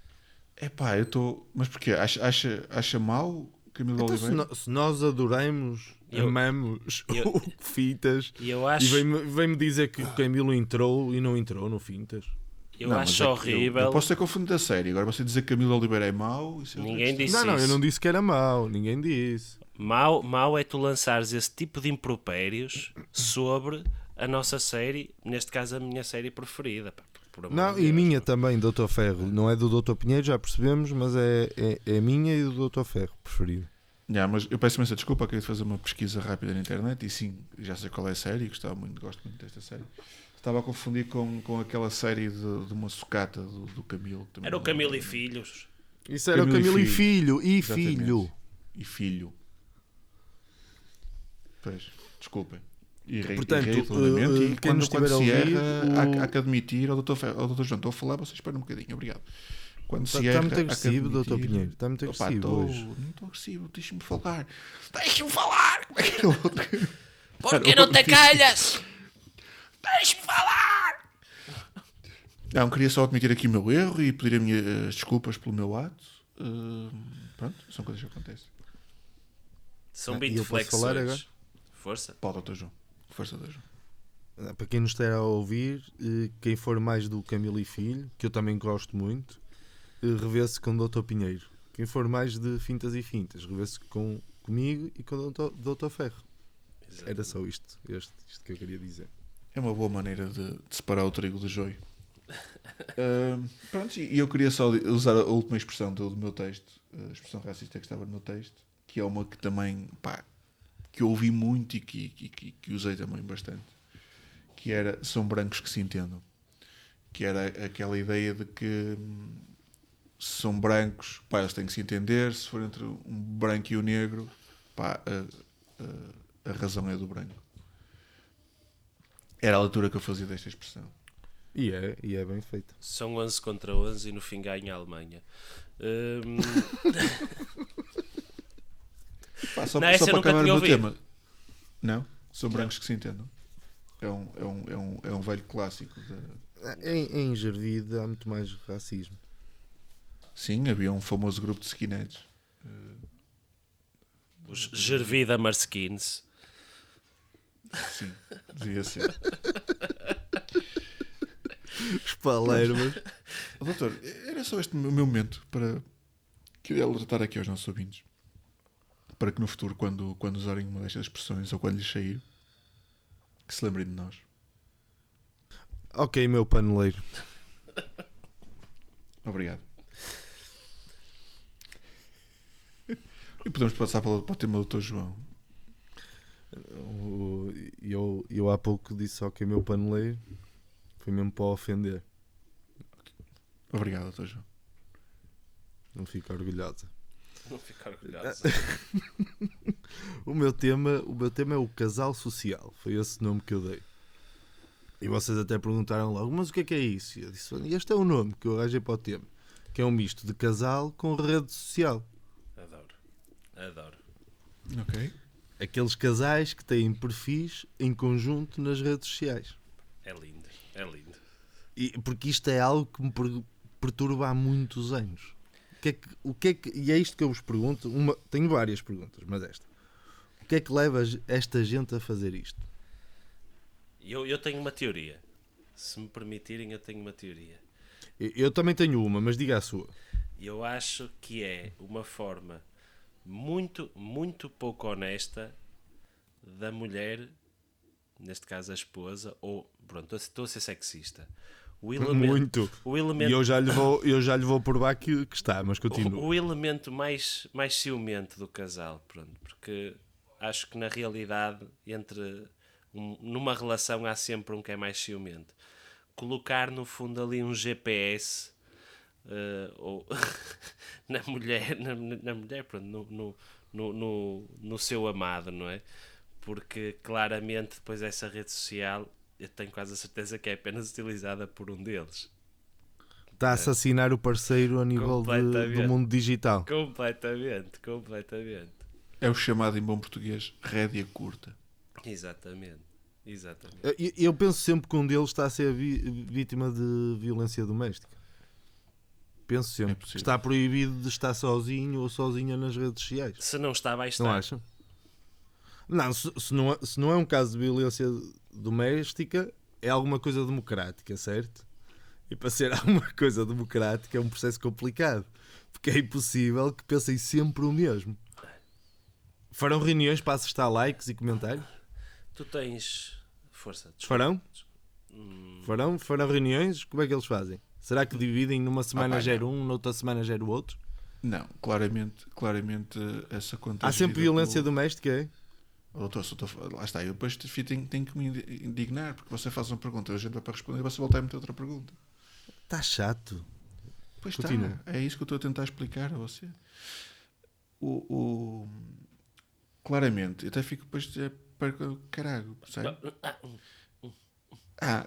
É pá, eu estou. Mas porquê? Acha, acha, acha mal Camilo Então, se, Oliveira? no- se nós adoramos, Eu- amamos <laughs> eu- o Fintas E eu e acho. vem-me vem-me dizer que o Camilo entrou e não entrou no Fintas. Eu Não, acho é que eu- horrível. Eu, posso ter confundido a série. Agora você dizer que Camilo Oliveira é mau. Isso é Ninguém disse Não, não, eu isso. não disse que era mau, ninguém disse. Mau, mau é tu lançares esse tipo de impropérios sobre a nossa série, neste caso a minha série preferida. pá, por amor Não, de e Deus. minha também, Doutor Ferro. Não é do Doutor Pinheiro, já percebemos, mas é, é, é minha e do Doutor Ferro preferido. Já, mas eu peço imensa desculpa, queria fazer uma pesquisa rápida na internet e sim, já sei qual é a série, gostava muito, gosto muito desta série. Estava a confundir com, com aquela série de, de uma sucata do, do Camilo. Era o Camilo e Filhos. Isso era Camilo e o Camilo e Filho. Filho. E. Filho. E filho. Pois, desculpem. Errei, Portanto, redondamente uh, e quem quando, nos quando se a ouvir, erra, o- há, há que admitir ao Dr. Fe- ao Dr. João, estou a falar, vocês esperem um bocadinho, obrigado. Quando se Está erra, muito agressivo, Doutor admitir- Pinheiro. Está muito Opa, agressivo tô- hoje. Não estou agressivo, deixa-me falar. Deixa-me falar! É que é o? Porque não te calhas? Deixa-me falar! Não, queria só admitir aqui o meu erro e pedir a minha, as desculpas pelo meu ato. Uh, pronto, são coisas que acontecem. São Ah, bem eu posso falar agora? flexões. Força. Pode, Dr. João. Força, Dr. João. Ah, Para quem nos estiver a ouvir, eh, quem for mais do Camilo e Filho, que eu também gosto muito, eh, revê-se com o Dr. Pinheiro. Quem for mais de fintas e fintas, revê-se com, comigo e com o Dr. Dr. Ferro. Era só isto, este, isto que eu queria dizer. É uma boa maneira de, de separar o trigo do joio. Pronto, e eu queria só usar a última expressão do, do meu texto, a expressão racista que estava no meu texto, que é uma que também, pá, que eu ouvi muito e que, que, que- usei também bastante, que era são brancos que se entendam. Que era aquela ideia de que hum, se são brancos, pá, eles têm que se entender, se for entre um branco e o negro, pá, a, a- a razão é do branco. Era a leitura que eu fazia desta expressão. E é, e é bem feito. São 11 contra 11 e no fim ganha a Alemanha. Hum, <laughs> Pá, só, Não, só para nunca acabar o tinha meu ouvido. tema. Não? São brancos que se entendam. É um, é um, é um, é um velho clássico. da- Em, em Gervide há muito mais racismo. Sim, havia um famoso grupo de skinheads. os Gervida Marskins. Sim, devia ser. <laughs> Os palermas. Doutor, era só este o meu momento para queria alertar aqui aos nossos ouvintes para que no futuro, quando, quando usarem uma destas expressões ou quando lhes sair, que se lembrem de nós. ok, meu paneleiro. Obrigado. E podemos passar para o tema do Dr. João. O- Eu, eu há pouco disse ok, meu paneleiro. Foi mesmo para ofender. Obrigado, Dr. João. Não fico orgulhosa. Não ficar orgulhoso. <laughs> O meu tema, o meu tema é o casal social. Foi esse nome que eu dei. E vocês até perguntaram logo, mas o que é que é isso? E eu disse, este é o nome que eu arranjei para o tema. Que é um misto de casal com rede social. Adoro. Adoro. Ok. Aqueles casais que têm perfis em conjunto nas redes sociais. É lindo. É lindo. E, porque isto é algo que me per- perturba há muitos anos. O que é que, o que é que, e é isto que eu vos pergunto. Uma, tenho várias perguntas, mas esta. O que é que leva esta gente a fazer isto? Eu, eu tenho uma teoria. Se me permitirem, eu tenho uma teoria. Eu, eu também tenho uma, mas diga a sua. Eu acho que é uma forma muito, muito pouco honesta da mulher, neste caso a esposa, ou pronto, estou a ser sexista. O <laughs> elemento, Muito. O E elemento, eu já lhe vou, eu já lhe vou provar que, que está, mas continua. o, o elemento mais, mais ciumento do casal, pronto, porque acho que na realidade, entre um- numa relação há sempre um que é mais ciumento. Colocar no fundo ali um GPS eh, ou <laughs> na mulher, na, na mulher, pronto, no, no, no, no, no seu amado, não é? Porque claramente depois essa rede social eu tenho quase a certeza que é apenas utilizada por um deles. Está a assassinar o parceiro a nível de- do mundo digital. Completamente, completamente. É o chamado em bom português rédea curta. Exatamente. Exatamente. Eu, eu penso sempre que um deles está a ser vítima de violência doméstica. Penso É sempre. que está proibido de estar sozinho ou sozinha nas redes sociais. Se não está, vai Não estar. acham? Não, se, se não, é- se não é um caso de violência doméstica, é alguma coisa democrática, certo? E para ser <laughs> alguma coisa democrática é um processo complicado. Porque é impossível que pensem sempre o mesmo. Farão reuniões para acertar likes e comentários? Tu tens. Força, desculpa. Farão? Hum, Farão? Farão reuniões? Como é que eles fazem? Será que dividem numa semana pá, gera um, noutra semana gera o outro? Não, claramente, claramente essa conta. Há sempre violência do doméstica, é? Doutor, estou lá está, eu depois te- tenho, tenho que me indi- indignar, porque você faz uma pergunta, a gente vai para responder e você volta a meter outra pergunta. Está Tá chato. Pois Continua. está, é isso que eu estou a tentar explicar a você. O, o- claramente, eu até fico depois é, para caralho, sabe? Ah, ah,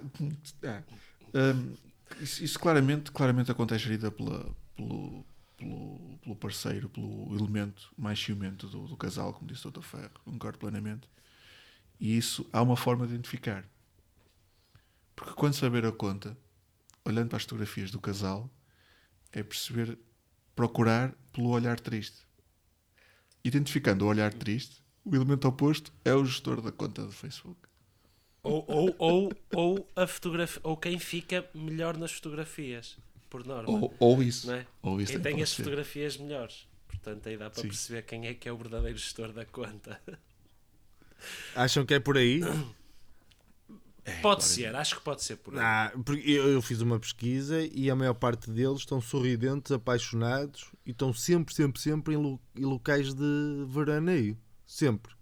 hum, isso, isso claramente, claramente a conta é gerida pela, pelo, pelo, pelo parceiro, pelo elemento mais ciumento do, do casal, como disse o Dr. Ferro, concordo plenamente. E isso há uma forma de identificar. Porque quando saber a conta, olhando para as fotografias do casal, é perceber, procurar pelo olhar triste. Identificando o olhar triste, o elemento oposto é o gestor da conta do Facebook. Ou, ou, ou, ou, a fotografia, ou quem fica melhor nas fotografias, por norma. Ou, ou isso. não é? Ou isso quem também tem as ser. fotografias melhores. Portanto, aí dá para Sim. perceber quem é que é o verdadeiro gestor da conta. Acham que é por aí? pode ser, acho que pode ser por aí. Ah, porque eu, eu fiz uma pesquisa e a maior parte deles estão sorridentes, apaixonados e estão sempre, sempre, sempre em, lo- em locais de veraneio. Sempre.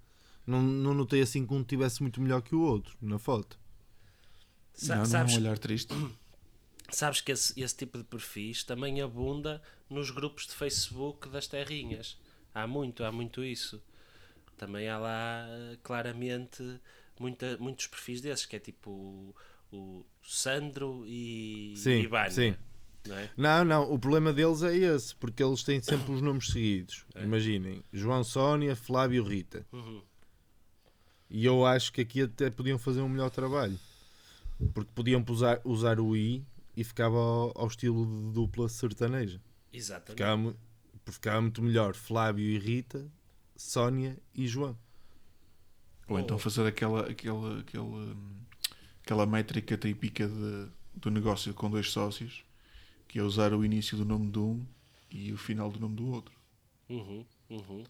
Não, não notei assim que um tivesse muito melhor que o outro na foto. Sa- não, não é sabes, um olhar triste. <clears throat> sabes que esse, esse tipo de perfis também abunda nos grupos de Facebook das terrinhas. Há muito, há muito isso. Também há lá eh, claramente muita, muitos perfis desses, que é tipo o, o Sandro e, Sim, e Vânia, sim. não é? Não, não, o problema deles é esse, porque eles têm sempre os nomes seguidos. É. Imaginem, João Sónia, Flávio Rita. Uhum. E eu acho que aqui até podiam fazer um melhor trabalho. Porque podiam usar, usar o I e ficava ao, ao estilo de dupla sertaneja. Exatamente. Ficava, ficava muito melhor Flávio e Rita, Sónia e João. Ou então fazer aquela, aquela, aquela, aquela métrica típica de, do negócio com dois sócios, que é usar o início do nome de um e o final do nome do outro. Uhum, uhum.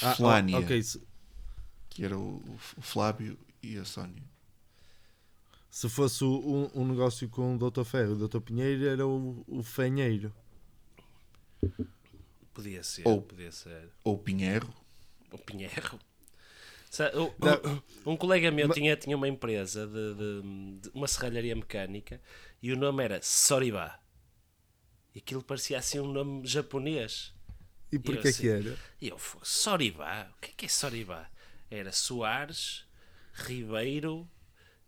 Ah, Flânia, oh, ok, que era o, o Flávio e a Sónia. se fosse o- um, um negócio com o Dr. Ferro e o Dr. Pinheiro, era o, o Fenheiro. Podia ser, Ou- podia ser. Ou Pinheiro. O Pinheiro. Um colega meu tinha, tinha uma empresa de, de- de uma serralharia mecânica e o nome era Soriba. E aquilo parecia assim um nome japonês. E Eu porquê sei. que era? E eu, "Fo- Soriba? O que é que é Soriba? Era Soares, Ribeiro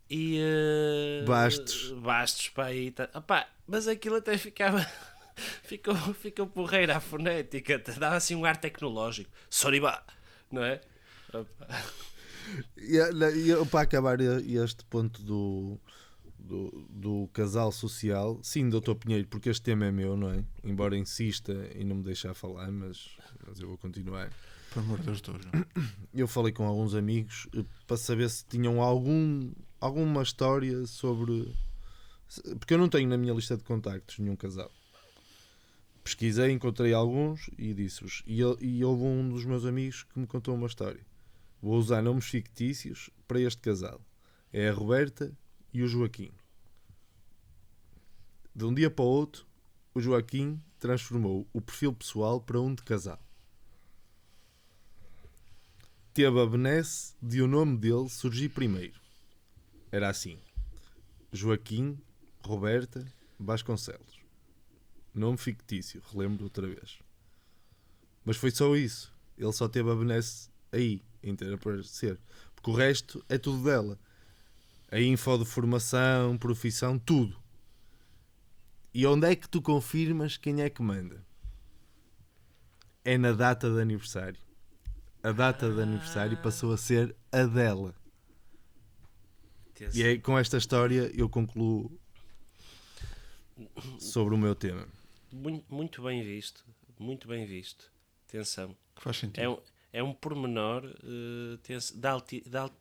e. eh, Bastos. Bastos, pá, e tá- Opá, mas aquilo até ficava. <laughs> ficou, ficou porreira a fonética, dava assim um ar tecnológico. Soriba, não é? Opa. E, eh, e eu, para acabar este ponto do, do, do casal social, sim, Dr. Pinheiro, porque este tema é meu, não é? Embora insista e não me deixar falar, mas, mas eu vou continuar. Amor de Deus. <clears throat> Eu falei com alguns amigos eh, para saber se tinham algum, alguma história sobre. Porque eu não tenho na minha lista de contactos nenhum casal. Pesquisei, encontrei alguns e disse-os. E, e houve um dos meus amigos que me contou uma história. Vou usar nomes fictícios para este casal. É a Roberta e o Joaquim. De um dia para o outro, o Joaquim transformou o perfil pessoal para um de casal teve a benesse de o nome dele surgir primeiro. Era assim: Joaquim Roberta Vasconcelos. Nome fictício, relembro outra vez. Mas foi só isso. Ele só teve a benesse aí, em ter a aparecer. Porque o resto é tudo dela. A info de formação, profissão, tudo. E onde é que tu confirmas quem é que manda? É na data de aniversário a data de aniversário passou a ser a dela. E é com esta história eu concluo sobre o meu tema. Muito, muito bem visto, muito bem visto. Atenção. Que faz sentido. É um, é um pormenor tenso- de alti- de al-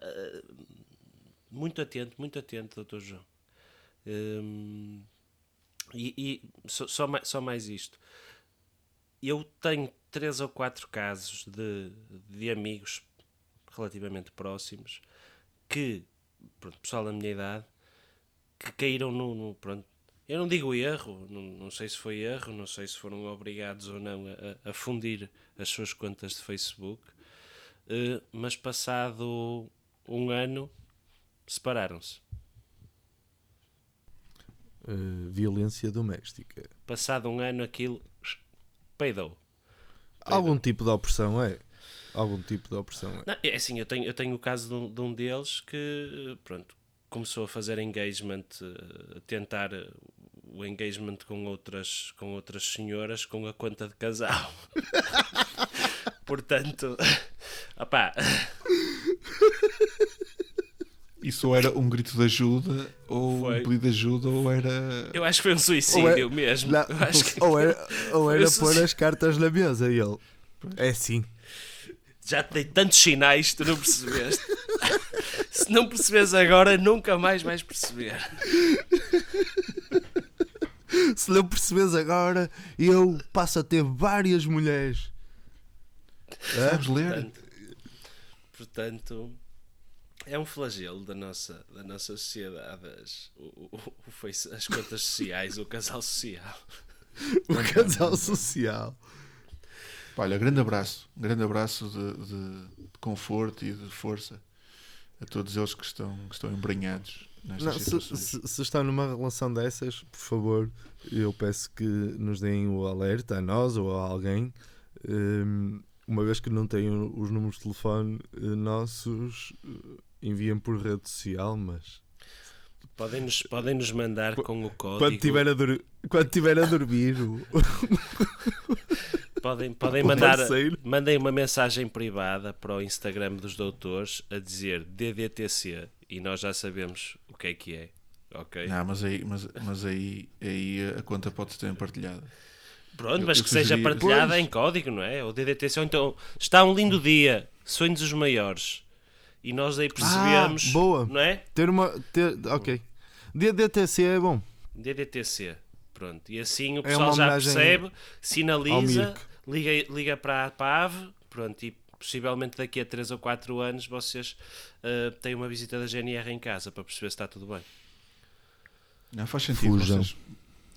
eh, muito atento, muito atento, Dr. João. Hum, e e só, só, mai- só mais isto. Eu tenho três ou quatro casos de, de amigos relativamente próximos que, pronto, pessoal da minha idade, que caíram no, no- pronto, eu não digo erro, não, não sei se foi erro, não sei se foram obrigados ou não a, a- fundir as suas contas de Facebook, eh, mas passado um ano separaram-se. Uh, violência doméstica. Passado um ano aquilo peidou. Algum tipo de opressão é? Algum tipo de opressão é? Não, é assim, eu tenho, eu tenho o caso de um, de um deles que, pronto, começou a fazer engagement, a tentar eh, o engagement com outras, com outras senhoras com a conta de casal. <laughs> Portanto, <laughs> opá, <laughs> Isso ou era um grito de ajuda, ou Foi. um pedido de ajuda, ou era. eu acho que foi um suicídio Ou é- mesmo. Não, Eu acho que ou era, ou era pôr as cartas na mesa e ele. É sim. já te dei tantos sinais, tu não percebeste. <laughs> Se não percebes agora, nunca mais vais perceber. <laughs> Se não percebes agora, eu passo a ter várias mulheres. Sabes ler? Portanto, portanto, é um flagelo da nossa, da nossa sociedade as, o, o- o face- as contas sociais, o casal social. <laughs> O casal social. Pá, Olha, grande abraço. Um grande abraço de, de- de conforto e de força a todos eles que estão, que estão embranhados Não, se, se, se está numa relação dessas, por favor, eu peço que nos deem o alerta a nós ou a alguém. hum, uma vez que não tenham os números de telefone eh, nossos, eh, enviem por rede social, mas Podem nos, podem nos mandar com o código. quando tiver a, dur- quando tiver a dormir, o- <laughs> Podem, podem <laughs> mandar. parceiro. Mandem uma mensagem privada para o Instagram dos doutores a dizer DDTC e nós já sabemos o que é que é. Ok? Não, mas aí, mas, mas aí, aí a conta pode ser partilhada. Pronto, Eu- mas eu que seja partilhada Pois. em código, não é? O DDTC, ou então está um lindo dia, sonhos os maiores. E nós aí percebemos, Ah, boa. não é? ter uma. Ter, ok. DDTC é bom. DDTC. Pronto. E assim o É pessoal uma já percebe, sinaliza, liga, liga para, a AVE, pronto, e possivelmente daqui a 3 ou 4 anos vocês ah, têm uma visita da GNR em casa para perceber se está tudo bem. Não faz sentido. Vocês,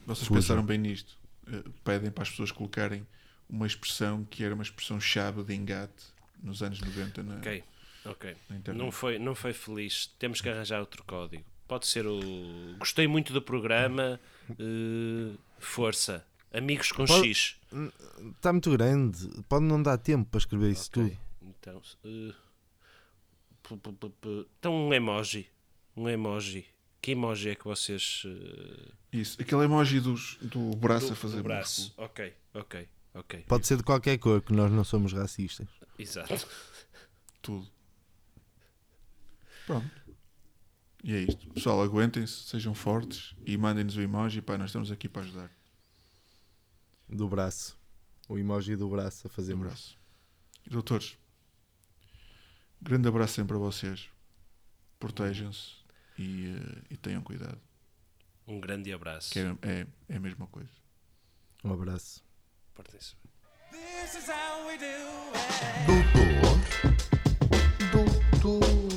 vocês pensaram bem nisto. Eh, pedem para as pessoas colocarem uma expressão que era uma expressão chave de engate nos anos 90 na, Ok, ok. Não foi, não foi feliz. Temos que arranjar outro código. Pode ser o. Gostei muito do programa. eh, força. Amigos com Pode- X. Está muito grande. Pode não dar tempo para escrever isso Ok. tudo. Então, pu- então um emoji. Um emoji. Que emoji é que vocês. eh, Isso, aquele emoji dos, do braço do- a fazer do um braço. músculo. Ok, ok, ok. Pode ser de qualquer cor, que nós não somos racistas. Exato. tudo. Pronto. E é isto. Pessoal, aguentem-se, sejam fortes e mandem-nos o emoji. Pá, nós estamos aqui para ajudar. Do braço. O emoji do braço a fazer Um braço. abraço. Doutores, grande abraço sempre a vocês. Protejam-se e, eh, e tenham cuidado. Um grande abraço. Que é, é, é a mesma coisa. Um abraço. Portem-se bem. This is how we do it. Vocês